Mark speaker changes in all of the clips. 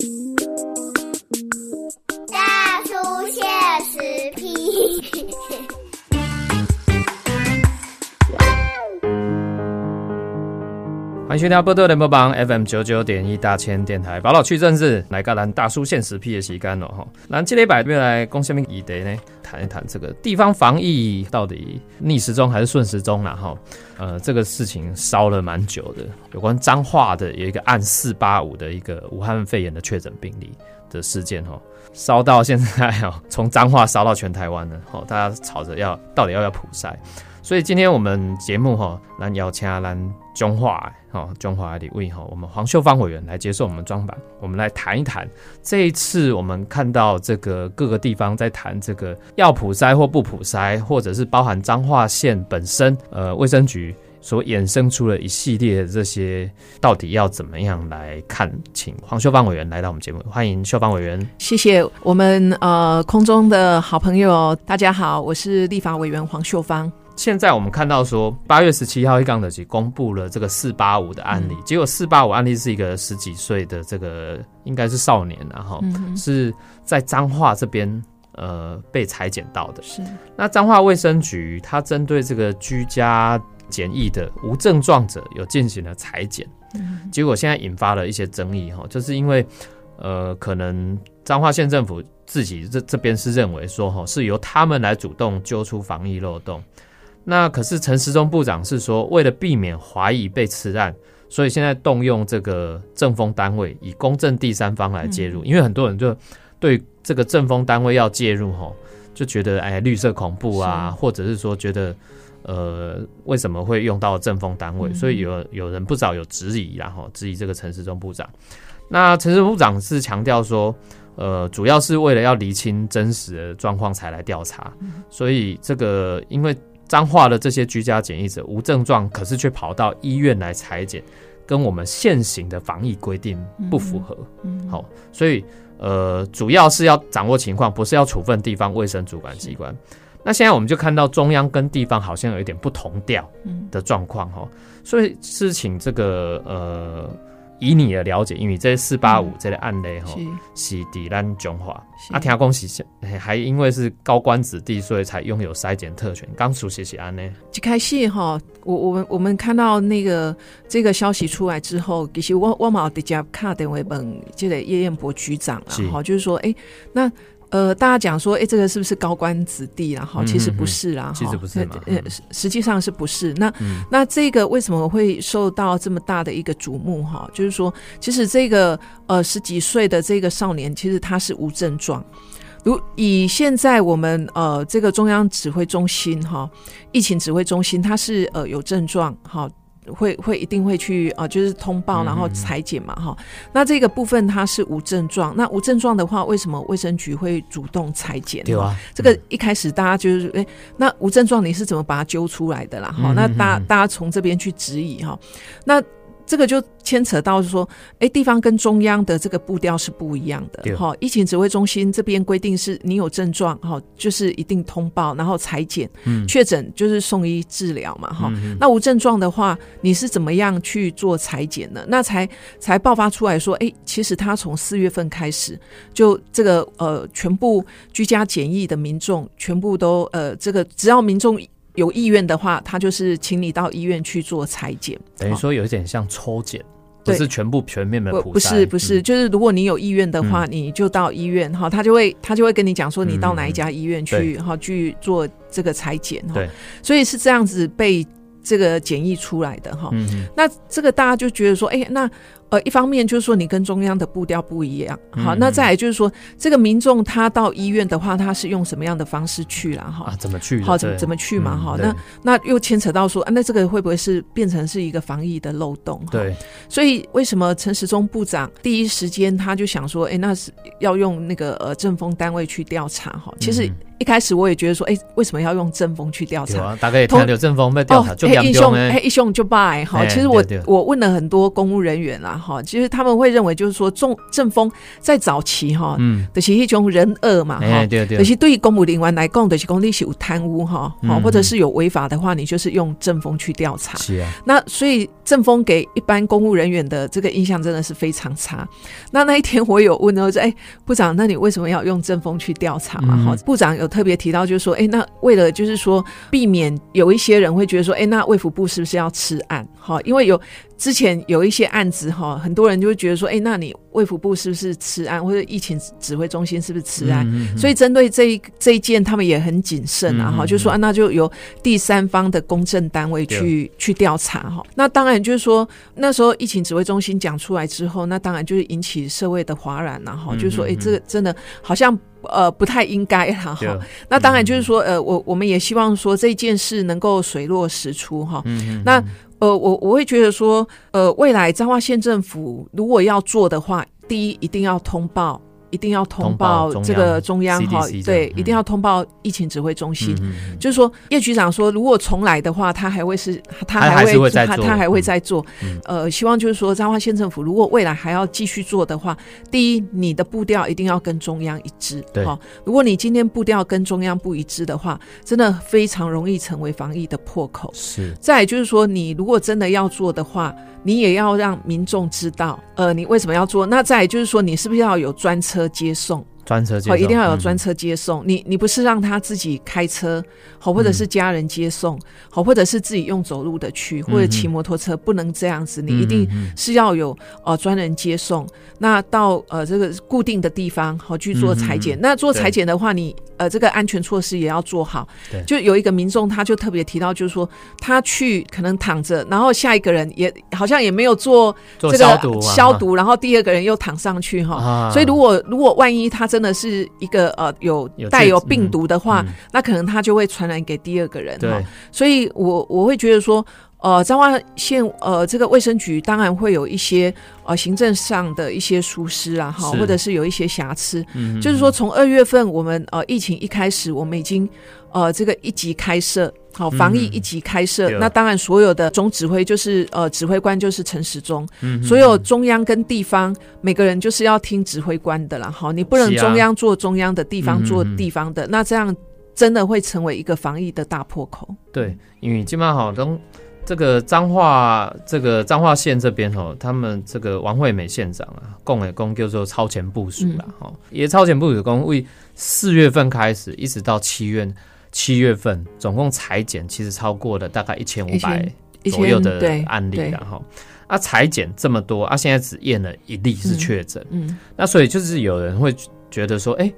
Speaker 1: 大
Speaker 2: 欢迎收听波多联播榜 FM 九九点一大千电台，宝岛区政治来个咱大叔现实批的时间了哈。咱这礼拜要来讲什么议题呢？谈一谈这个地方防疫到底逆时钟还是顺时钟啦哈。呃，这个事情烧了蛮久的，有关彰化的有一个案四八五的一个武汉肺炎的确诊病例的事件哈，烧到现在哦，从彰化烧到全台湾了哈，大家吵着要到底要不要普筛。所以今天我们节目哈，来邀请来中华哈中华的位哈，我们黄秀芳委员来接受我们专访，我们来谈一谈这一次我们看到这个各个地方在谈这个要普筛或不普筛，或者是包含彰化县本身呃卫生局所衍生出了一系列这些，到底要怎么样来看？请黄秀芳委员来到我们节目，欢迎秀芳委员。
Speaker 3: 谢谢我们呃空中的好朋友，大家好，我是立法委员黄秀芳。
Speaker 2: 现在我们看到说，八月十七号一杠的局公布了这个四八五的案例，结果四八五案例是一个十几岁的这个应该是少年，然后是在彰化这边呃被裁剪到的。
Speaker 3: 是
Speaker 2: 那彰化卫生局它针对这个居家检疫的无症状者有进行了裁剪，结果现在引发了一些争议哈，就是因为呃可能彰化县政府自己这这边是认为说哈是由他们来主动揪出防疫漏洞。那可是陈时中部长是说，为了避免怀疑被吃案，所以现在动用这个政风单位以公正第三方来介入，因为很多人就对这个政风单位要介入吼，就觉得哎绿色恐怖啊，或者是说觉得呃为什么会用到政风单位，所以有有人不少有质疑，然后质疑这个陈时中部长。那陈时中部长是强调说，呃主要是为了要厘清真实的状况才来调查，所以这个因为。脏话的这些居家检疫者无症状，可是却跑到医院来裁剪，跟我们现行的防疫规定不符合。好，所以呃，主要是要掌握情况，不是要处分地方卫生主管机关。那现在我们就看到中央跟地方好像有一点不同调的状况哈，所以是请这个呃。以你的了解，因为这四八五这个案例哈，是。抵咱中华。啊，听讲是还因为是高官子弟，所以才拥有筛检特权。刚熟悉是安呢，
Speaker 3: 一开始哈，我我们我们看到那个这个消息出来之后，其实我我冇直接看电话问这个叶彦博局长啊，哈，就是说，哎，那。呃，大家讲说，哎，这个是不是高官子弟啊？哈其实不是啦，
Speaker 2: 其实不是
Speaker 3: 呃，实际上是不是？那那这个为什么会受到这么大的一个瞩目？哈，就是说，其实这个呃十几岁的这个少年，其实他是无症状。如以现在我们呃这个中央指挥中心哈，疫情指挥中心，他是呃有症状哈。会会一定会去啊，就是通报，然后裁剪嘛，哈。那这个部分它是无症状，那无症状的话，为什么卫生局会主动裁剪？
Speaker 2: 对啊，
Speaker 3: 这个一开始大家就是哎，那无症状你是怎么把它揪出来的啦？哈，那大大家从这边去质疑哈，那。这个就牵扯到是说，哎，地方跟中央的这个步调是不一样的。哈，疫情指挥中心这边规定是，你有症状，哈，就是一定通报，然后裁剪，确诊就是送医治疗嘛，哈。那无症状的话，你是怎么样去做裁剪呢？那才才爆发出来说，哎，其实他从四月份开始，就这个呃，全部居家检疫的民众，全部都呃，这个只要民众。有意愿的话，他就是请你到医院去做裁剪，
Speaker 2: 等于说有一点像抽检，不是全部全面的普
Speaker 3: 不是不是，就是如果你有意愿的话，你就到医院哈，他就会他就会跟你讲说，你到哪一家医院去哈去做这个裁剪哈，所以是这样子被。这个检疫出来的哈，那这个大家就觉得说，哎，那呃，一方面就是说你跟中央的步调不一样，好，那再来就是说，这个民众他到医院的话，他是用什么样的方式去了哈？
Speaker 2: 啊，怎么去？
Speaker 3: 好，怎怎么去嘛？哈，那那又牵扯到说，啊那这个会不会是变成是一个防疫的漏洞？
Speaker 2: 对，
Speaker 3: 所以为什么陈时中部长第一时间他就想说，哎，那是要用那个呃政风单位去调查哈？其实。一开始我也觉得说，哎，为什么要用正风去调查？
Speaker 2: 啊，大概也听有正风被调查，就
Speaker 3: 一凶，哎，一凶就败哈。其实我我问了很多公务人员啦，哈，其实他们会认为就是说，中正风在早期哈，嗯，的是一种人恶嘛，哈，
Speaker 2: 对对，
Speaker 3: 可是对于公务人员来讲，的是公立是有贪污哈，好，或者是有违法的话，你就是用正风去调查。
Speaker 2: 是啊，
Speaker 3: 那所以正风给一般公务人员的这个印象真的是非常差。那那一天我有问，我说，哎，部长，那你为什么要用正风去调查嘛？哈，部长有特别提到，就是说，哎，那为了就是说避免有一些人会觉得说，哎，那卫福部是不是要吃案？哈，因为有之前有一些案子哈，很多人就会觉得说，哎，那你卫福部是不是吃案，或者疫情指挥中心是不是吃案？所以针对这一这一件，他们也很谨慎啊，哈，就说啊，那就由第三方的公证单位去去调查哈。那当然就是说，那时候疫情指挥中心讲出来之后，那当然就是引起社会的哗然然后就是说，哎，这个真的好像。呃，不太应该哈。那当然就是说，呃，我我们也希望说这件事能够水落石出哈。那呃，我我会觉得说，呃，未来彰化县政府如果要做的话，第一一定要通报。一定要通报这个中央哈，对，一定要通报疫情指挥中心。就是说，叶局长说，如果重来的话，他还会是，他还会他他还会再做。呃，希望就是说，彰化县政府如果未来还要继续做的话，第一，你的步调一定要跟中央一致。
Speaker 2: 对，
Speaker 3: 如果你今天步调跟中央不一致的话，真的非常容易成为防疫的破口。
Speaker 2: 是。
Speaker 3: 再就是说，你如果真的要做的话。你也要让民众知道，呃，你为什么要做？那再就是说，你是不是要有专车接送？
Speaker 2: 专车接送，
Speaker 3: 一定要有专车接送。你你不是让他自己开车，好，或者是家人接送，好，或者是自己用走路的去，或者骑摩托车，不能这样子。你一定是要有呃专人接送。那到呃这个固定的地方，好去做裁剪。那做裁剪的话，你。呃，这个安全措施也要做好。
Speaker 2: 对，
Speaker 3: 就有一个民众，他就特别提到，就是说他去可能躺着，然后下一个人也好像也没有做这个消毒，然后第二个人又躺上去哈。所以如果如果万一他真的是一个呃有带有病毒的话，那可能他就会传染给第二个人哈。所以我我会觉得说。呃，彰化县呃，这个卫生局当然会有一些呃行政上的一些疏失啊，哈，或者是有一些瑕疵。嗯，就是说从二月份我们呃疫情一开始，我们已经呃这个一级开设，好防疫一级开设。那当然所有的总指挥就是呃指挥官就是陈时中，嗯所有中央跟地方每个人就是要听指挥官的啦，哈，你不能中央做中央的，地方做地方的，那这样真的会成为一个防疫的大破口。
Speaker 2: 对，因为基本上好都。这个彰化，这个彰化县这边哦，他们这个王惠美县长啊，共也共叫做超前部署了哈，也超前部署共为四月份开始，一直到七月七月份，总共裁剪其实超过了大概一千五百左右的案例然后。啊，裁剪这么多，啊，现在只验了一例是确诊，嗯，那所以就是有人会觉得说，哎，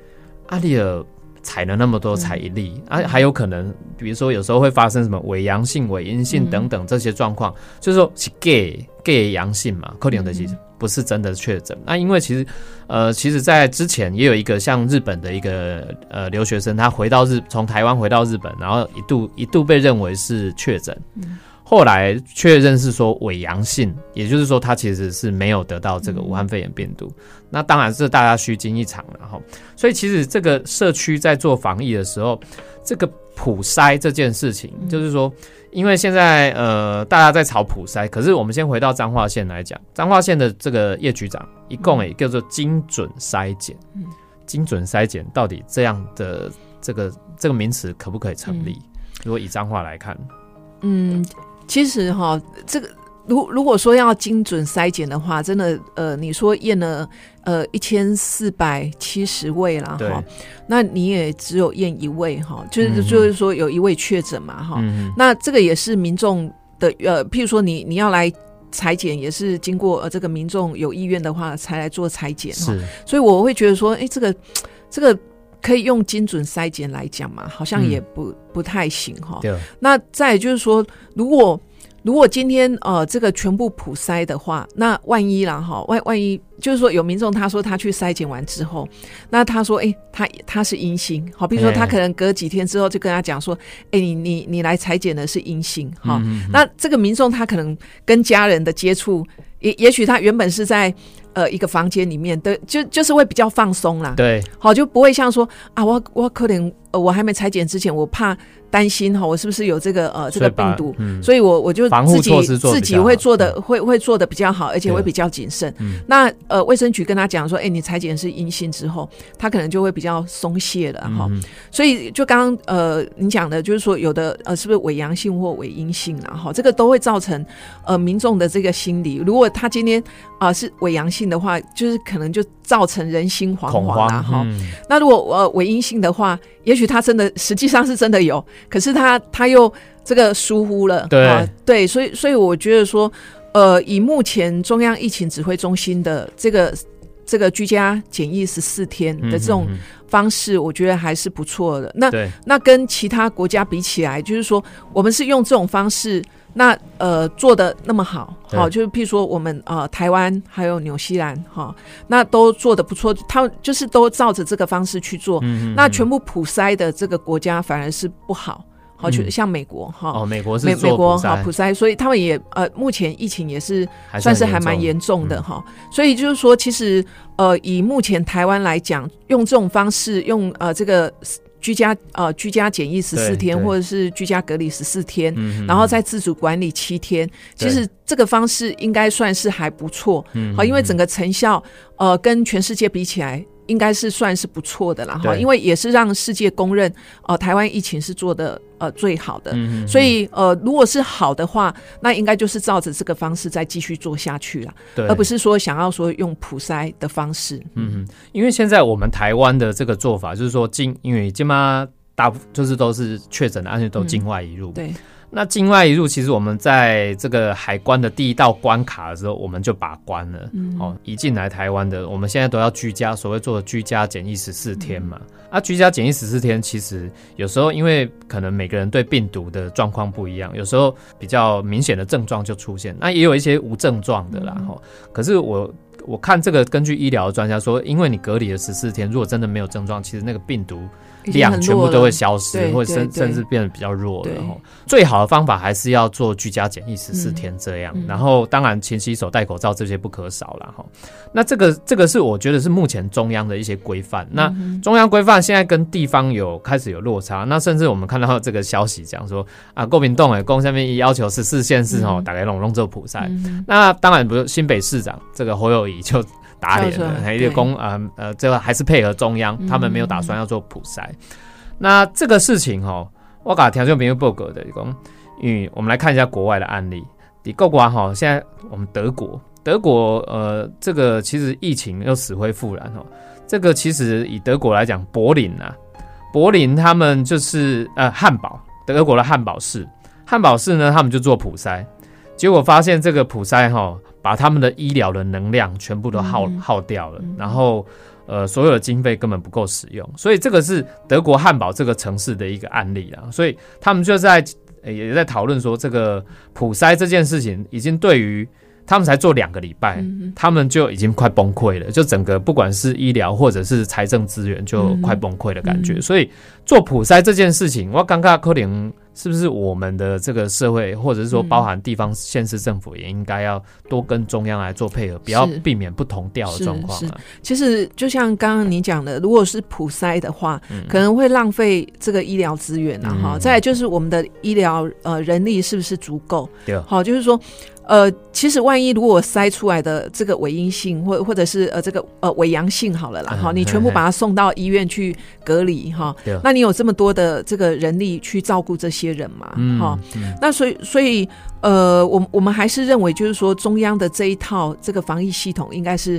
Speaker 2: 阿丽尔。采了那么多采一例啊，还有可能，比如说有时候会发生什么伪阳性、伪阴性等等这些状况，就是说是 gay gay 阳性嘛，可能的其实不是真的确诊。那因为其实，呃，其实，在之前也有一个像日本的一个呃留学生，他回到日从台湾回到日本，然后一度一度被认为是确诊。后来确认是说伪阳性，也就是说他其实是没有得到这个武汉肺炎病毒。那当然是大家虚惊一场了哈。所以其实这个社区在做防疫的时候，这个普筛这件事情，就是说，因为现在呃大家在炒普筛，可是我们先回到彰化县来讲，彰化县的这个叶局长一共也叫做精准筛检。精准筛检到底这样的这个这个名词可不可以成立？如果以彰化来看，
Speaker 3: 嗯。其实哈，这个如如果说要精准筛检的话，真的呃，你说验了呃一千四百七十位了哈，那你也只有验一位哈，就是就是说有一位确诊嘛哈，那这个也是民众的呃，譬如说你你要来裁剪，也是经过呃这个民众有意愿的话才来做裁剪哈，所以我会觉得说，哎，这个这个可以用精准筛检来讲嘛，好像也不。不太行哈，那再就是说，如果如果今天呃这个全部普筛的话，那万一啦哈，万万一就是说有民众他说他去筛检完之后，那他说哎、他他是阴性，好，比如说他
Speaker 2: 哎
Speaker 3: 可能隔几天之后就跟他讲说，哎、你你你来裁剪的是阴性，哈、
Speaker 2: 嗯
Speaker 3: 那这个民众他可能跟家人的接触，也也许他原本是在呃一个房间里面的，就就是会比较放松啦，
Speaker 2: 对，
Speaker 3: 好就不会像说啊，我我可能呃我还没裁剪之前，我怕担心哈，我是不是有这个呃这个病毒，
Speaker 2: 嗯。
Speaker 3: 所以我我就自己自己会做的会会做的比较好，而且会比较谨慎。
Speaker 2: 嗯。
Speaker 3: 那呃卫生局跟他讲说，哎、你裁剪是阴性之后，他可能就会比较松懈了哈。
Speaker 2: 嗯
Speaker 3: 所以就刚刚呃你讲的，就是说有的呃是不是伪阳性或伪阴性啊？哈，这个都会造成呃民众的这个心理。如果他今天啊、是伪阳性的话，就是可能就造成人心惶惶啦哈。
Speaker 2: 嗯
Speaker 3: 那如果呃伪阴性的话，也许他真的实际上是真的有，可是他他又这个疏忽了，
Speaker 2: 对
Speaker 3: 啊对，所以所以我觉得说，呃，以目前中央疫情指挥中心的这个这个居家检疫十四天的这种方式，我觉得还是不错的。那那跟其他国家比起来，就是说我们是用这种方式，那呃做的那么好，
Speaker 2: 对
Speaker 3: 好，就是譬如说我们呃台湾还有纽西兰哈，那都做的不错，他们就是都照着这个方式去做。那全部普筛的这个国家反而是不好，好，就
Speaker 2: 嗯。
Speaker 3: 像美国哈。
Speaker 2: 哦，美国是
Speaker 3: 美国哈普筛，所以他们也呃，目前疫情也是算是还蛮严重的
Speaker 2: 嗯。
Speaker 3: 哈、所以就是说，其实呃，以目前台湾来讲，用这种方式，用呃这个居家呃居家检疫十四天，或者是居家隔离十四天，然后再自主管理七天，其实这个方式应该算是还不错，
Speaker 2: 嗯。
Speaker 3: 好，因为整个成效呃跟全世界比起来。应该是算是不错的了，哈，因为也是让世界公认，呃，台湾疫情是做的呃最好的，
Speaker 2: 嗯嗯
Speaker 3: 所以呃，如果是好的话，那应该就是照着这个方式再继续做下去了，
Speaker 2: 对，
Speaker 3: 而不是说想要说用普筛的方式。
Speaker 2: 嗯，嗯，因为现在我们台湾的这个做法就是说境，因为今嘛大部就是都是确诊的案件都境外移入，
Speaker 3: 对，
Speaker 2: 那境外一入其实我们在这个海关的第一道关卡的时候，我们就把关了，
Speaker 3: 嗯。
Speaker 2: 哦，一进来台湾的，我们现在都要居家，所谓做的居家检疫十四天嘛，啊，居家检疫十四天，其实有时候因为可能每个人对病毒的状况不一样，有时候比较明显的症状就出现，那也有一些无症状的啦，哈、可是我。我看这个，根据医疗的专家说，因为你隔离了十四天，如果真的没有症状，其实那个病毒量全部都会消失，或者甚甚至变得比较弱了。吼最好的方法还是要做居家检疫十四天这样，
Speaker 3: 嗯
Speaker 2: 然后当然勤洗手、戴口罩这些不可少了。哈。那这个这个是我觉得是目前中央的一些规范。那
Speaker 3: 嗯
Speaker 2: 中央规范现在跟地方有开始有落差，那甚至我们看到这个消息讲说啊，国民党诶，公下面要求十四县市哦，
Speaker 3: 嗯
Speaker 2: 大概拢拢做普赛。
Speaker 3: 嗯
Speaker 2: 那当然不是新北市长这个侯友谊就打脸了，
Speaker 3: 跳出来
Speaker 2: 还有公呃呃，这个还是配合中央，
Speaker 3: 嗯
Speaker 2: 他们没有打算要做普筛。那这个事情哦，我搞条件没有报告的讲，因为我们来看一下国外的案例。你够瓜哈，现在我们德国，德国呃，这个其实疫情又死灰复燃哦。这个其实以德国来讲，柏林啊，柏林他们就是呃汉堡，德国的汉堡市，汉堡市呢，他们就做普筛，结果发现这个普筛哈，把他们的医疗的能量全部都耗、
Speaker 3: 嗯。
Speaker 2: 耗掉了，然后呃所有的经费根本不够使用，所以这个是德国汉堡这个城市的一个案例啊，所以他们就在呃也在讨论说，这个普筛这件事情已经对于他们才做两个礼拜，
Speaker 3: 嗯
Speaker 2: 他们就已经快崩溃了，就整个不管是医疗或者是财政资源就快崩溃的感觉。
Speaker 3: 嗯
Speaker 2: 所以做普筛这件事情，我刚刚可能是不是我们的这个社会，或者是说
Speaker 3: 嗯
Speaker 2: 包含地方县市政府，也应该要多跟中央来做配合，不要避免不同调的状况啊。
Speaker 3: 其实就像刚刚你讲的，如果是普筛的话，
Speaker 2: 嗯
Speaker 3: 可能会浪费这个医疗资源啊哈、
Speaker 2: 嗯
Speaker 3: 再来就是我们的医疗呃人力是不是足够？
Speaker 2: 对
Speaker 3: 好，就是说。呃，其实万一如果筛出来的这个伪阴性，或或者是呃这个呃伪阳性好了啦，哈、
Speaker 2: 嗯
Speaker 3: 你全部把它送到医院去隔离哈
Speaker 2: 对，
Speaker 3: 那你有这么多的这个人力去照顾这些人嘛？
Speaker 2: 嗯
Speaker 3: 哈、
Speaker 2: 嗯
Speaker 3: 那所以，所以，呃，我我们还是认为，就是说，中央的这一套这个防疫系统，应该是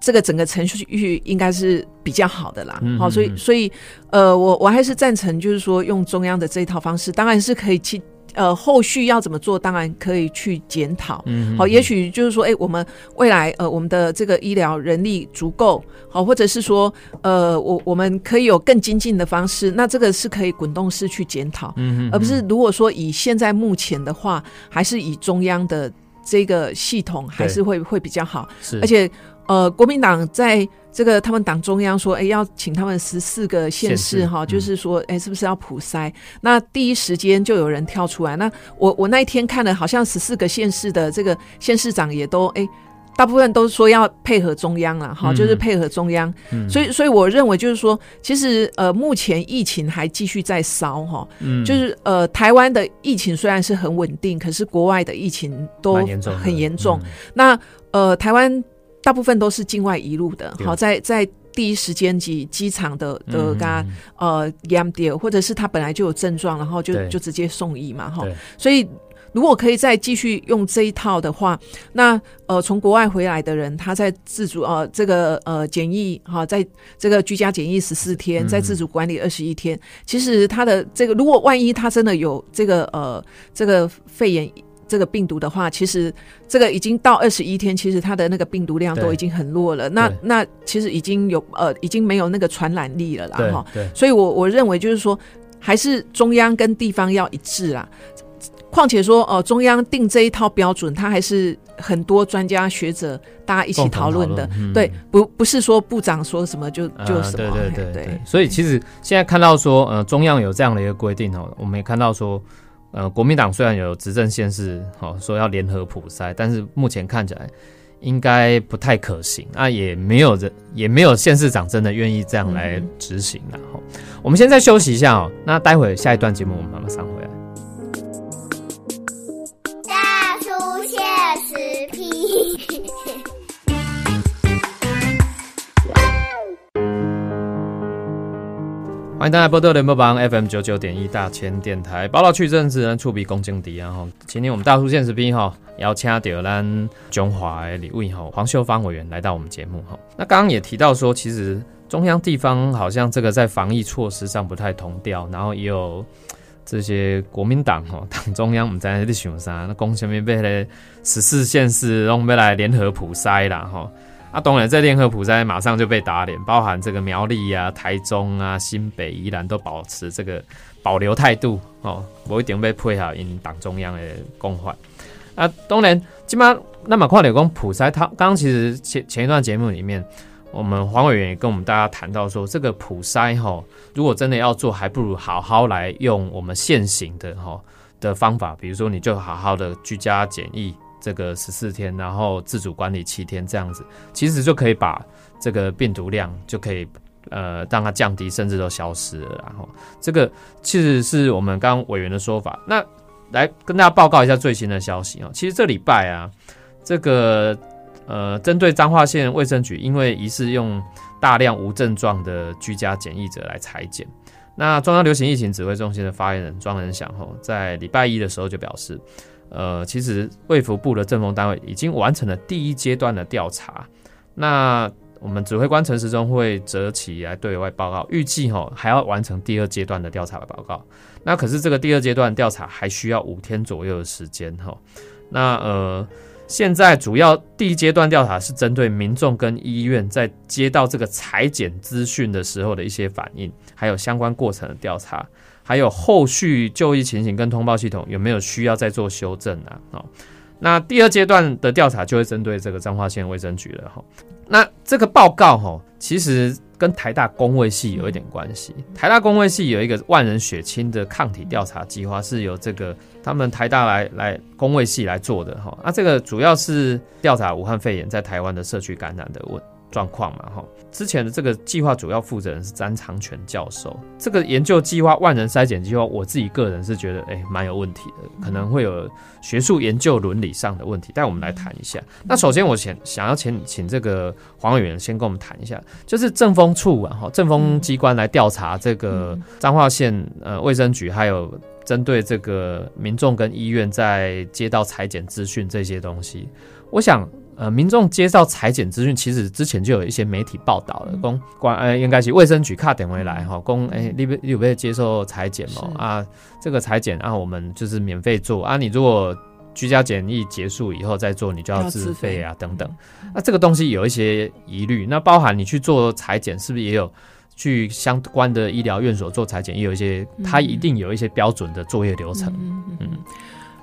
Speaker 3: 这个整个程序应该是比较好的啦。好、
Speaker 2: 嗯嗯
Speaker 3: 所以，
Speaker 2: 嗯
Speaker 3: 所以，呃，我我还是赞成，就是说，用中央的这一套方式，当然是可以去。呃，后续要怎么做，当然可以去检讨。
Speaker 2: 嗯
Speaker 3: 好，也许就是说，哎、我们未来呃，我们的这个医疗人力足够，好，或者是说，呃，我我们可以有更精进的方式，那这个是可以滚动式去检讨。
Speaker 2: 嗯
Speaker 3: 而不是如果说以现在目前的话，还是以中央的这个系统还是会会比较好。
Speaker 2: 是，
Speaker 3: 而且呃，国民党在这个他们党中央说，哎，要请他们十四个县
Speaker 2: 县市
Speaker 3: 市哈，
Speaker 2: 嗯
Speaker 3: 就是说，哎，是不是要普筛？那第一时间就有人跳出来。那我我那一天看了，好像十四个县市的这个县市长也都哎。大部分都说要配合中央了，哈，
Speaker 2: 嗯
Speaker 3: 就是配合中央，
Speaker 2: 嗯
Speaker 3: 所以，所以我认为就是说，其实呃，目前疫情还继续在烧哈，
Speaker 2: 嗯
Speaker 3: 就是呃，台湾的疫情虽然是很稳定，可是国外的疫情都很严重。
Speaker 2: 嗯
Speaker 3: 那呃，台湾大部分都是境外移入的，好，在在第一时间及机场的的
Speaker 2: 嗯
Speaker 3: 嘎、
Speaker 2: 嗯
Speaker 3: 呃验掉，或者是他本来就有症状，然后就就直接送医嘛，哈。所以如果可以再继续用这一套的话，那呃从国外回来的人，他在自主呃这个呃检疫哈，在这个居家检疫十四天，
Speaker 2: 嗯
Speaker 3: 在自主管理二十一天，其实他的这个如果万一他真的有这个呃这个肺炎。这个病毒的话，其实这个已经到二十一天，其实它的那个病毒量都已经很弱了。那那其实已经有呃，已经没有那个传染力了啦，
Speaker 2: 对
Speaker 3: 哈。
Speaker 2: 对，
Speaker 3: 所以我我认为就是说，还是中央跟地方要一致啦。况且说，呃，中央定这一套标准，它还是很多专家学者大家一起讨论的。
Speaker 2: 嗯
Speaker 3: 对，不不是说部长说什么就就
Speaker 2: 啊
Speaker 3: 什么。
Speaker 2: 对对
Speaker 3: 嘿
Speaker 2: 对对，所以其实现在看到说，呃，中央有这样的一个规定哦，我们也看到说，呃，国民党虽然有执政县市，哦，说要联合普筛，但是目前看起来应该不太可行啊，也没有人，也没有县市长真的愿意这样来执行了。哈、我们现在休息一下哦，那待会下一段节目我们马上欢迎大家波多联播榜 FM 九九点一大千电台，报道去政治人触笔公敬敌啊哈！今天我们大叔现实兵哈，邀请到咱中华的李位哈黄秀芳委员来到我们节目哈。那刚刚也提到说，其实中央地方好像这个在防疫措施上不太同调，然后也有这些国民党哈党中央我们在那想啥，那公前面被咧十四县市拢要来联合普筛啦哈。啊，当然，在联合普筛马上就被打脸，包含这个苗栗啊、台中啊、新北、宜兰都保持这个保留态度哦，不一定被配合因党中央的公换。啊，当然，基本上那么快点讲普筛，他刚其实前前一段节目里面，我们黄委员也跟我们大家谈到说，这个普筛哈，如果真的要做，还不如好好来用我们现行的哈的方法，比如说你就好好的居家检疫。这个十四天，然后自主管理七天，这样子其实就可以把这个病毒量就可以呃让它降低，甚至都消失了。然后这个其实是我们刚刚委员的说法。那来跟大家报告一下最新的消息哦。其实这礼拜啊，这个呃针对彰化县卫生局，因为疑似用大量无症状的居家检疫者来裁剪。那中央流行疫情指挥中心的发言人庄仁祥吼，在礼拜一的时候就表示。呃，其实卫福部的政风单位已经完成了第一阶段的调查，那我们指挥官陈时中会择期来对外报告，预计哈还要完成第二阶段的调查报告。那可是这个第二阶段调查还需要五天左右的时间哈。那呃，现在主要第一阶段调查是针对民众跟医院在接到这个裁剪资讯的时候的一些反应，还有相关过程的调查。还有后续就医情形跟通报系统有没有需要再做修正啊？哦，那第二阶段的调查就会针对这个彰化县卫生局了哈。那这个报告哈，其实跟台大工卫系有一点关系。台大工卫系有一个万人血清的抗体调查计划，是由这个他们台大来来工卫系来做的哈。那这个主要是调查武汉肺炎在台湾的社区感染的问状况嘛哈。之前的这个计划主要负责人是詹长全教授。这个研究计划万人筛检计划，我自己个人是觉得，哎、蛮有问题的，可能会有学术研究伦理上的问题。但我们来谈一下。那首先，我想想要请请这个黄委员先跟我们谈一下，就是政风处啊，哈，政风机关来调查这个彰化县呃卫生局，还有针对这个民众跟医院在接到裁剪资讯这些东西，我想。呃，民众接到裁剪资讯，其实之前就有一些媒体报道了，公管呃应该是卫生局卡点回来哈，公哎你你有没有接受裁剪嘛？啊，这个裁剪啊，我们就是免费做啊，你如果居家检疫结束以后再做，你就要自费啊等等。那这个东西有一些疑虑，那包含你去做裁剪，是不是也有去相关的医疗院所做裁剪，也有一些它一定有一些标准的作业流程。
Speaker 3: 嗯嗯，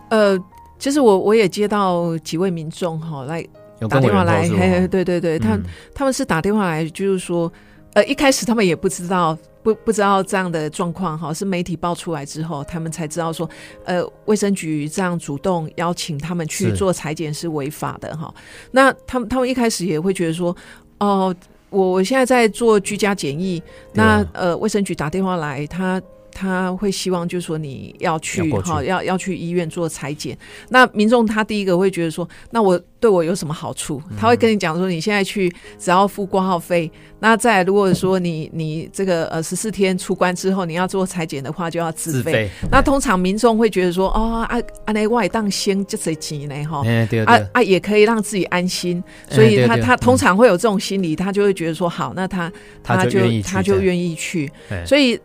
Speaker 3: 呃。其实我我也接到几位民众哈来打电话来，嘿嘿，对对对，他
Speaker 2: 嗯
Speaker 3: 他们是打电话来，就是说，呃，一开始他们也不知道，不不知道这样的状况哈，是媒体爆出来之后，他们才知道说，呃，卫生局这样主动邀请他们去做裁剪是违法的哈。那他们他们一开始也会觉得说，哦、我我现在在做居家检疫，那
Speaker 2: 啊
Speaker 3: 呃，卫生局打电话来，他。他会希望就是说你要去哈，要要去医院做裁剪。那民众他第一个会觉得说，那我对我有什么好处？
Speaker 2: 嗯
Speaker 3: 他会跟你讲说，你现在去只要付挂号费。那再如果说你你这个呃十四天出关之后你要做裁剪的话，就要自费。
Speaker 2: 自费，
Speaker 3: 那通常民众会觉得说，哦啊啊那外当先这谁钱呢哈？啊，啊，也可以让自己安心，
Speaker 2: 哎
Speaker 3: 所以他他通常会有这种心理，他就会觉得说好，那他就
Speaker 2: 他就
Speaker 3: 他就愿意去，
Speaker 2: 哎
Speaker 3: 所以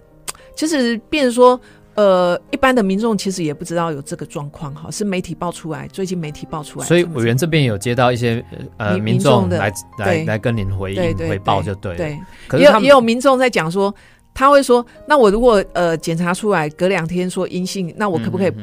Speaker 3: 其实变成说。呃，一般的民众其实也不知道有这个状况，哈，是媒体爆出来，最近媒体爆出来，
Speaker 2: 所以委员这边有接到一些呃
Speaker 3: 民众的
Speaker 2: 来来来跟您回应回报就对了，
Speaker 3: 对，也有也有民众在讲说，他会说，那我如果呃检查出来隔两天说阴性，那我可不可以
Speaker 2: 嗯嗯嗯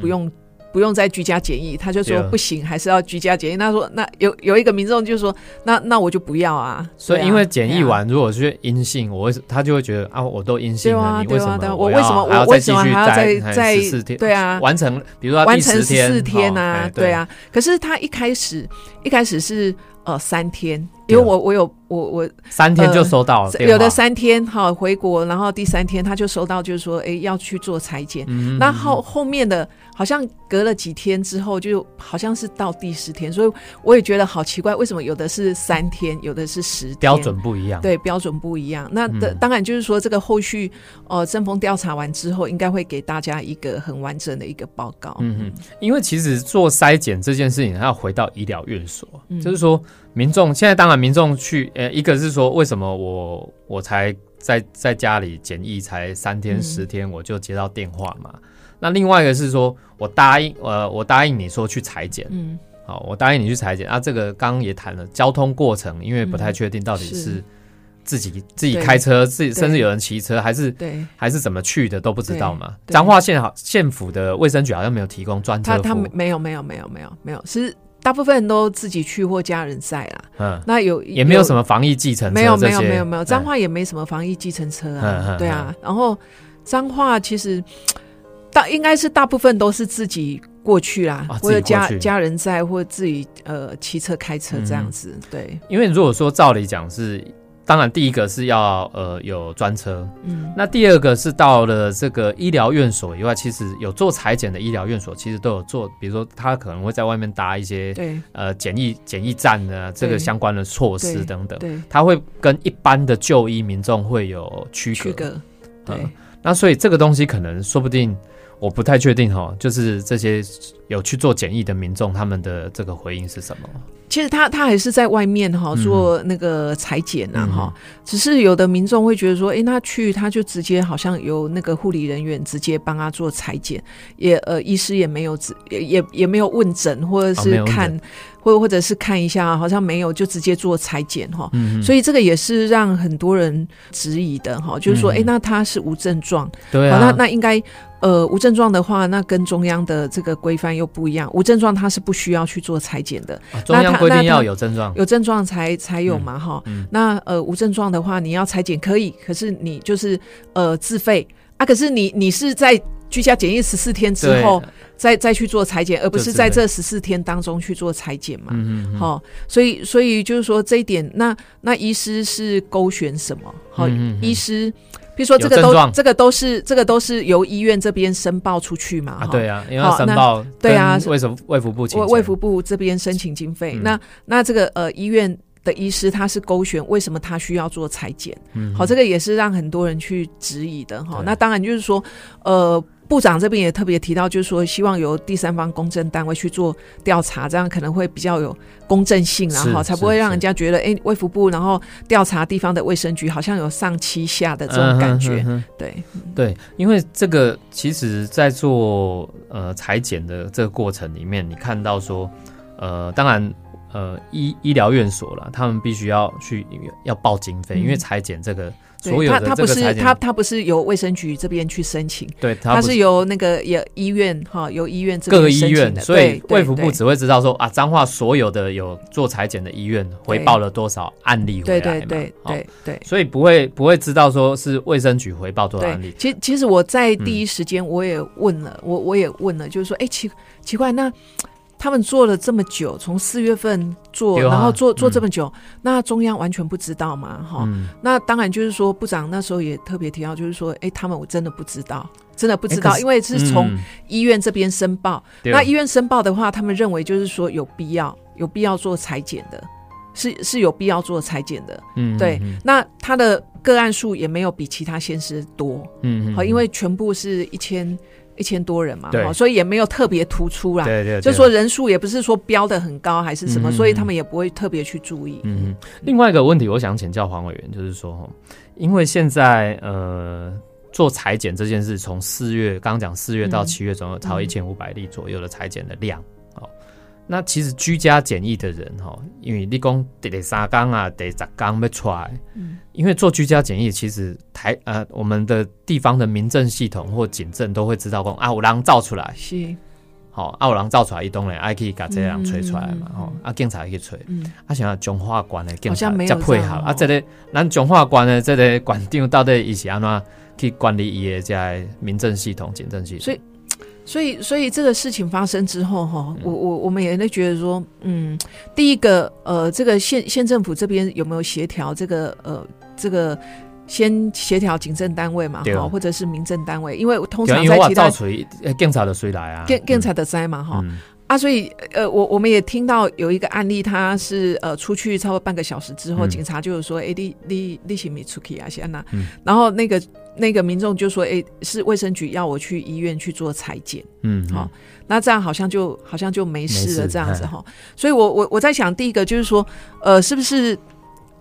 Speaker 3: 不用、再居家检疫？他就说不行，还是要居家检疫。他说那有有一个民众就说，那那我就不要啊。
Speaker 2: 所以因为检疫完，如果是阴性，我他就会觉得啊，我都阴性了，你为什么
Speaker 3: 我为什么我为什么
Speaker 2: 再继续
Speaker 3: 还要再再
Speaker 2: 十四天？
Speaker 3: 对啊
Speaker 2: 完成，比如说
Speaker 3: 完成十四天
Speaker 2: 哦
Speaker 3: 啊
Speaker 2: 哎，
Speaker 3: 对啊。可是他一开始一开始是呃三天，因为我我有我我
Speaker 2: 三天就
Speaker 3: 呃
Speaker 2: 收到了
Speaker 3: 有的三天哈回国，然后第三天他就收到就是说，哎要去做裁剪。
Speaker 2: 嗯
Speaker 3: 那后后面的好像隔了几天之后，就好像是到第十天，所以我也觉得好奇怪，为什么有的是三天，有的是十天？
Speaker 2: 标准不一样，
Speaker 3: 对标准不一样。那的、
Speaker 2: 嗯
Speaker 3: 当然就是说，这个后续呃政风调查完之后，应该会给大家一个很完整的一个报告。
Speaker 2: 嗯嗯，因为其实做筛检这件事情，它要回到医疗院所，
Speaker 3: 嗯
Speaker 2: 就是说民众现在当然民众去，呃，一个是说为什么我我才在在家里检疫才三天
Speaker 3: 嗯
Speaker 2: 十天我就接到电话嘛，那另外一个是说我答应呃我答应你说去裁剪，
Speaker 3: 嗯，
Speaker 2: 好，我答应你去裁剪。啊，这个刚刚也谈了交通过程，因为不太确定到底
Speaker 3: 是
Speaker 2: 是。自己自己
Speaker 3: 对
Speaker 2: 开车，自己甚至有人骑车，还是
Speaker 3: 对。
Speaker 2: 还是怎么去的都不知道嘛。彰化县好县府的卫生局好像没有提供专车
Speaker 3: 他他没有没有没有没有没有，是大部分人都自己去或家人在啦。
Speaker 2: 嗯，
Speaker 3: 那有
Speaker 2: 也没有什么防疫计程车
Speaker 3: 没有没有没有没有，彰
Speaker 2: 嗯
Speaker 3: 化也没什么防疫计程车
Speaker 2: 嗯
Speaker 3: 啊
Speaker 2: 嗯，
Speaker 3: 对啊。然后彰化其实大应该是大部分都是自己过去啦，
Speaker 2: 啊
Speaker 3: 或者家家人在，或自己呃骑车开车这样子。对，
Speaker 2: 因为如果说照理讲是，当然第一个是要呃有专车，
Speaker 3: 嗯，
Speaker 2: 那第二个是到了这个医疗院所以外，其实有做裁剪的医疗院所，其实都有做，比如说他可能会在外面搭一些
Speaker 3: 对。
Speaker 2: 呃检疫检疫站呢，这个相关的措施等等，
Speaker 3: 对，
Speaker 2: 他会跟一般的就医民众会有区隔。
Speaker 3: 区隔，对。
Speaker 2: 嗯。那所以这个东西可能说不定，我不太确定哈，就是这些有去做检疫的民众，他们的这个回应是什么？
Speaker 3: 其实他他还是在外面哈
Speaker 2: 嗯。
Speaker 3: 做那个裁剪呐
Speaker 2: 嗯。
Speaker 3: 哈，只是有的民众会觉得说，哎，那去他就直接好像由那个护理人员直接帮他做裁剪，也呃医师也没有直也也也没有问诊或者是看，或或者是看一下，好像没有就直接做裁剪哈。
Speaker 2: 嗯，
Speaker 3: 所以这个也是让很多人质疑的哈，就是说，
Speaker 2: 嗯。
Speaker 3: 诶，那他是无症状，
Speaker 2: 对
Speaker 3: 那那应该呃无症状的话，那跟中央的这个规范又不一样。无症状他是不需要去做裁剪的，
Speaker 2: 啊中央
Speaker 3: 那他那他
Speaker 2: 规定要有症状，
Speaker 3: 有症状才才有嘛哈。
Speaker 2: 嗯
Speaker 3: 那呃无症状的话，你要裁剪可以，可是你就是呃自费啊。可是你你是在居家检疫十四天之后再再去做裁剪，而不
Speaker 2: 是
Speaker 3: 在这十四天当中去做裁剪嘛。
Speaker 2: 嗯
Speaker 3: 好、所以所以就是说这一点，那那医师是勾选什么？好、医师，比如说这个都这个都是这个都是由医院这边申报出去嘛？
Speaker 2: 啊，
Speaker 3: 哈
Speaker 2: 对啊，因为申报
Speaker 3: 对啊
Speaker 2: 为什么卫福部请钱
Speaker 3: 卫卫福部这边申请经费，
Speaker 2: 嗯
Speaker 3: 那那这个呃医院的医师他是勾选，为什么他需要做裁剪？
Speaker 2: 嗯
Speaker 3: 好，这个也是让很多人去质疑的哈。那当然就是说，呃。部长这边也特别提到，就是说希望由第三方公证单位去做调查，这样可能会比较有公正性
Speaker 2: 然
Speaker 3: 后，才不会让人家觉得，哎、卫福部然后调查地方的卫生局好像有上欺下的这种感觉，
Speaker 2: 嗯哼哼哼。
Speaker 3: 对，
Speaker 2: 对，因为这个其实，在做呃裁剪的这个过程里面，你看到说，呃，当然呃医医疗院所了，他们必须要去要报经费，
Speaker 3: 嗯。
Speaker 2: 因为裁剪这个
Speaker 3: 对
Speaker 2: 所有的
Speaker 3: 他他不是他他不是由卫生局这边去申请，
Speaker 2: 对，
Speaker 3: 他
Speaker 2: 不
Speaker 3: 是由那个也医院哈，由医院这
Speaker 2: 各个医院所以
Speaker 3: 对
Speaker 2: 卫福部只会知道说啊，彰化所有的有做裁剪的医院回报了多少案例回来嘛，
Speaker 3: 对对对
Speaker 2: 哦
Speaker 3: 对。对
Speaker 2: 所以不会不会知道说是卫生局回报多少案例，，
Speaker 3: 对其其实我在第一时间我也问了，我我也问了，就是说，哎、奇奇怪，那他们做了这么久，从四月份做，
Speaker 2: 啊
Speaker 3: 然后做做
Speaker 2: 嗯
Speaker 3: 这么久，那中央完全不知道嘛？哈、
Speaker 2: 嗯，
Speaker 3: 那当然就是说，部长那时候也特别提到，就是说，哎、他们我真的不知道，真的不知道，因为是从
Speaker 2: 嗯。
Speaker 3: 医院这边申报，
Speaker 2: 对
Speaker 3: 那医院申报的话，他们认为就是说有必要，有必要做裁剪的，是是有必要做裁剪的。
Speaker 2: 嗯
Speaker 3: 对，
Speaker 2: 嗯
Speaker 3: 那他的个案数也没有比其他县市多，
Speaker 2: 嗯
Speaker 3: 好，因为全部是一千一千多人嘛，所以也没有特别突出啦。
Speaker 2: 对对，对。
Speaker 3: 就说人数也不是说标的很高还是什么，
Speaker 2: 嗯
Speaker 3: 所以他们也不会特别去注意。
Speaker 2: 嗯，另外一个问题，我想请教黄委员，就是说，因为现在呃做裁剪这件事，从四月刚刚讲四月到
Speaker 3: 嗯。
Speaker 2: 七月，总有超一千五百例左右的裁剪的量，哦，那其实居家检疫的人，哈，因为你讲第三缸啊，第十缸要出来，
Speaker 3: 嗯。
Speaker 2: 因为做居家检疫，其实台呃我们的地方的民政系统或警政都会知道讲啊，有人造出来，
Speaker 3: 是，
Speaker 2: 好、啊有人造出来，伊当然爱去把这个人吹出来嘛，
Speaker 3: 嗯。
Speaker 2: 吼、啊警察会去吹。
Speaker 3: 嗯，
Speaker 2: 啊，想要中化关的警察
Speaker 3: 好像没有
Speaker 2: 才配合
Speaker 3: 哦。
Speaker 2: 啊，这个咱中化关的这个馆长到底伊是安怎去管理伊的这个民政系统、警政系统？
Speaker 3: 所以所以，所以这个事情发生之后，哈，
Speaker 2: 嗯。
Speaker 3: 我我我们也会觉得说，嗯，第一个，呃，这个县县政府这边有没有协调这个，呃，这个先协调警政单位嘛，哈，或者是民政单位，因为通常在其他
Speaker 2: 警察的谁来啊？
Speaker 3: 警警察的灾嘛，哈、
Speaker 2: 嗯
Speaker 3: 啊，所以呃，我我们也听到有一个案例，他是呃出去超过半个小时之后，
Speaker 2: 嗯。
Speaker 3: 警察就是说，哎、你你你行没出去啊，先呐、
Speaker 2: 嗯。
Speaker 3: 然后那个那个民众就说，哎、是卫生局要我去医院去做裁剪。
Speaker 2: 嗯，
Speaker 3: 好那这样好像就好像就没事了这样子哈，所以我我我在想，第一个就是说，呃，是不是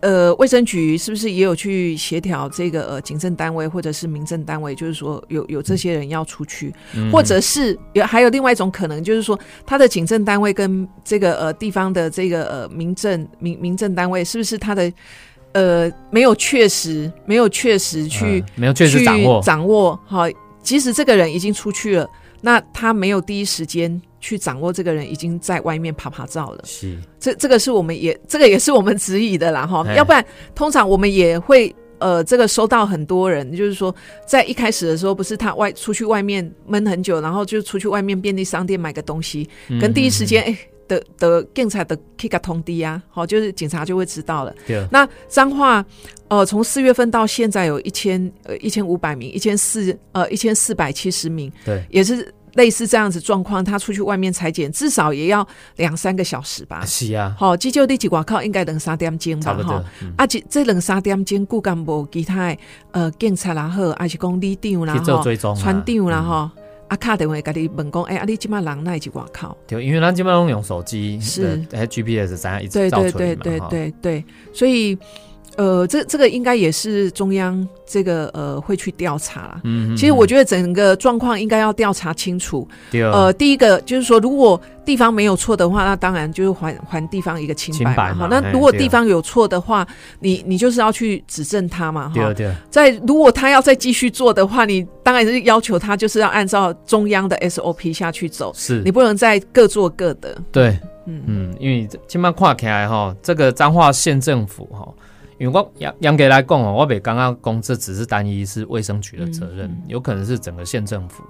Speaker 3: 呃卫生局是不是也有去协调这个呃警政单位或者是民政单位，就是说有有这些人要出去，
Speaker 2: 嗯。
Speaker 3: 或者是有还有另外一种可能，就是说他的警政单位跟这个呃地方的这个呃民政民民政单位，是不是他的呃没有确实没有确实去、
Speaker 2: 嗯没有确实掌握。
Speaker 3: 去，掌握好，即使这个人已经出去了，那他没有第一时间去掌握这个人已经在外面爬爬照了。
Speaker 2: 是
Speaker 3: 这这个是我们也这个也是我们质疑的啦哈，
Speaker 2: 哎
Speaker 3: 要不然通常我们也会。呃，这个收到很多人，就是说，在一开始的时候，不是他外出去外面闷很久，然后就出去外面便利商店买个东西，
Speaker 2: 嗯
Speaker 3: 跟第一时间哎的的警察的 K 个通敌啊，好，就是警察就会知道了。
Speaker 2: 对，
Speaker 3: 那彰化，呃，从四月份到现在有一千呃一千五百名，一千四呃一千四百七十名，
Speaker 2: 对，
Speaker 3: 也是类似这样子状况。他出去外面裁剪，至少也要两三个小时吧。
Speaker 2: 是啊，
Speaker 3: 好、急救地几外口应该两三点钟吧，哈。
Speaker 2: 嗯。
Speaker 3: 啊，这这两三点钟，固干无其他的呃警察啦好，还是讲里长啦
Speaker 2: 去做
Speaker 3: 吼，
Speaker 2: 追踪啊，
Speaker 3: 船长啦
Speaker 2: 嗯。
Speaker 3: 吼，啊，卡电话甲你问讲，哎、啊，你即马人那是外口？
Speaker 2: 对，因为咱基本上用手机
Speaker 3: 是。
Speaker 2: 哎 GPS 怎样一直
Speaker 3: 对对
Speaker 2: 照出来嘛，
Speaker 3: 对对
Speaker 2: 哈，
Speaker 3: 对对，所以呃，这这个应该也是中央这个呃会去调查啦。
Speaker 2: 嗯，
Speaker 3: 其实我
Speaker 2: 得
Speaker 3: 觉得整个状况应该要调查清楚。
Speaker 2: 对，
Speaker 3: 呃，第一个就是说，如果地方没有错的话，那当然就是还还地方一个清白嘛。哈那如果地方有错的话，你你就是要去指正他嘛。哈，
Speaker 2: 对对，
Speaker 3: 在如果他要再继续做的话，你当然是要求他就是要按照中央的 SOP 下去走，
Speaker 2: 是
Speaker 3: 你不能再各做各的。
Speaker 2: 对，
Speaker 3: 嗯
Speaker 2: 嗯，因为今麦看起来哈，这个彰化县政府哈，因为我严严格来讲哦，我别刚刚讲这只是单一是卫生局的责任，
Speaker 3: 嗯
Speaker 2: 有可能是整个县政府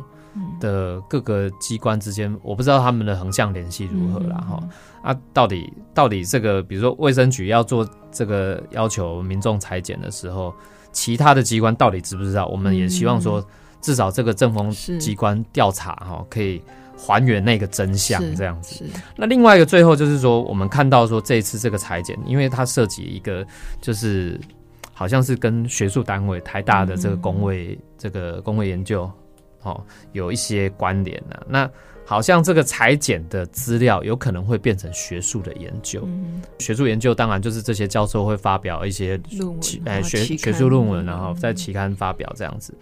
Speaker 2: 的各个机关之间，我不知道他们的横向联系如何啦
Speaker 3: 嗯
Speaker 2: 哈。啊，到底到底这个，比如说卫生局要做这个要求民众裁剪的时候，其他的机关到底知不知道？我们也希望说，至少这个政风机关调查哈，可以还原那个真相这样子。那另外一个最后就是说，我们看到说这一次这个裁剪，因为它涉及一个就是好像是跟学术单位台大的这个工位、这个工位研究哦有一些关联呢、那好像这个裁剪的资料有可能会变成学术的研究，
Speaker 3: 嗯，
Speaker 2: 学术研究当然就是这些教授会发表一些
Speaker 3: 论文
Speaker 2: 期哎学学术论文，然后
Speaker 3: 嗯。
Speaker 2: 在期刊发表这样子。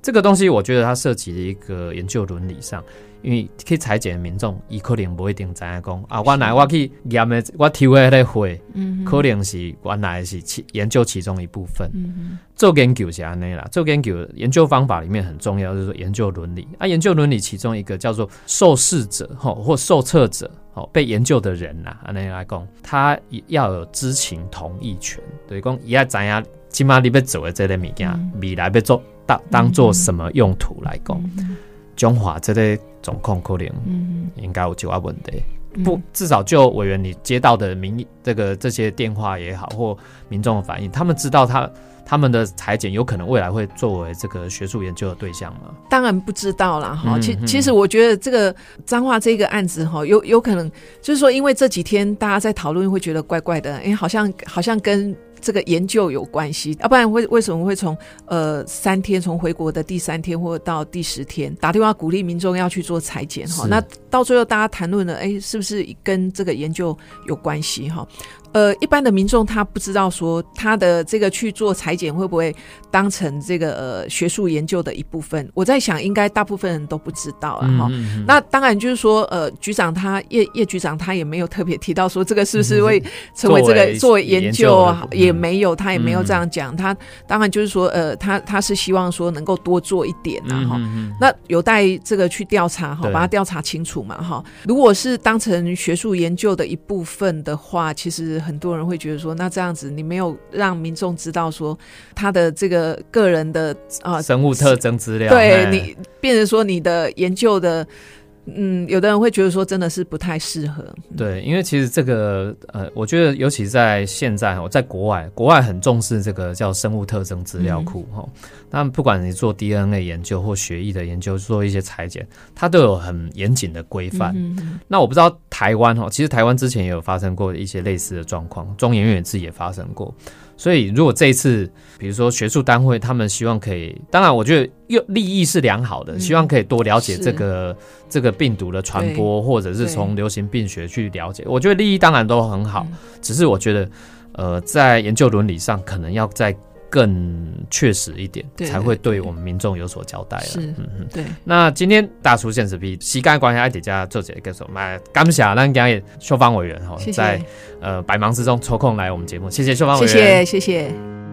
Speaker 2: 这个东西我觉得它涉及了一个研究伦理上，因为去裁剪的民众，伊可能不一定知影讲啊，原来我去验的我抽的那个血，
Speaker 3: 嗯
Speaker 2: 可能是原来是其研究其中一部分。
Speaker 3: 嗯
Speaker 2: 做研究是安尼啦，做研究研究方法里面很重要，就是说研究伦理。啊。研究伦理其中一个叫做受试者吼或受测者吼被研究的人呐，安尼来讲，他要有知情同意权，对，讲伊要知影起码你要做的这个物件，未来要做当当做什么用途来讲，中华这类总控可能
Speaker 3: 嗯
Speaker 2: 应该有就要问题。
Speaker 3: 嗯
Speaker 2: 不，至少就委员你接到的民意这个这些电话也好，或民众的反应，他们知道他他们的裁剪有可能未来会作为这个学术研究的对象吗？
Speaker 3: 当然不知道啦，哈。其其实我觉得这个彰化这个案子哈，有有可能就是说，因为这几天大家在讨论，会觉得怪怪的，哎，好像好像跟这个研究有关系，要不然会为什么会从呃三天从回国的第三天或者到第十天打电话鼓励民众要去做裁剪哈？那到最后大家谈论了，哎，是不是跟这个研究有关系哈？呃，一般的民众他不知道说他的这个去做裁剪会不会当成这个呃学术研究的一部分？我在想，应该大部分人都不知道了哈。
Speaker 2: 嗯
Speaker 3: 那当然就是说，呃，局长他叶叶局长他也没有特别提到说这个是不是会成为这个
Speaker 2: 作为
Speaker 3: 研
Speaker 2: 研究
Speaker 3: 究啊，也没有，他也没有
Speaker 2: 嗯
Speaker 3: 这样讲。他当然就是说，呃，他他是希望说能够多做一点呐哈。
Speaker 2: 嗯
Speaker 3: 那有待这个去调查哈，把它调查清楚嘛哈。如果是当成学术研究的一部分的话，其实很多人会觉得说，那这样子你没有让民众知道说他的这个个人的啊、
Speaker 2: 生物特征资料，
Speaker 3: 对你变成说你的研究的，嗯，有的人会觉得说真的是不太适合。
Speaker 2: 对，因为其实这个呃，我觉得尤其在现在哦，在国外，国外很重视这个叫生物特征资料库哈。那、不管你做 DNA 研究或血液的研究，做一些裁剪，它都有很严谨的规范。那我不知道台湾哈，其实台湾之前也有发生过一些类似的状况，中研院自己也发生过。所以如果这一次，比如说学术单位，他们希望可以，当然我觉得又利益是良好的，
Speaker 3: 嗯
Speaker 2: 希望可以多了解这个这个病毒的传播，或者是从流行病学去了解。我觉得利益当然都很好，
Speaker 3: 嗯
Speaker 2: 只是我觉得呃，在研究伦理上可能要再更确实一点，才会
Speaker 3: 对
Speaker 2: 对我们民众有所交代了。
Speaker 3: 是
Speaker 2: 嗯嗯。
Speaker 3: 对，
Speaker 2: 那今天大叔现实批，膝盖关系，爱迪家做这个什么？感谢咱今日秀芳委员哈
Speaker 3: 谢，谢
Speaker 2: 在呃百忙之中抽空来我们节目，谢谢秀芳委
Speaker 3: 谢
Speaker 2: 员。
Speaker 3: 谢谢谢。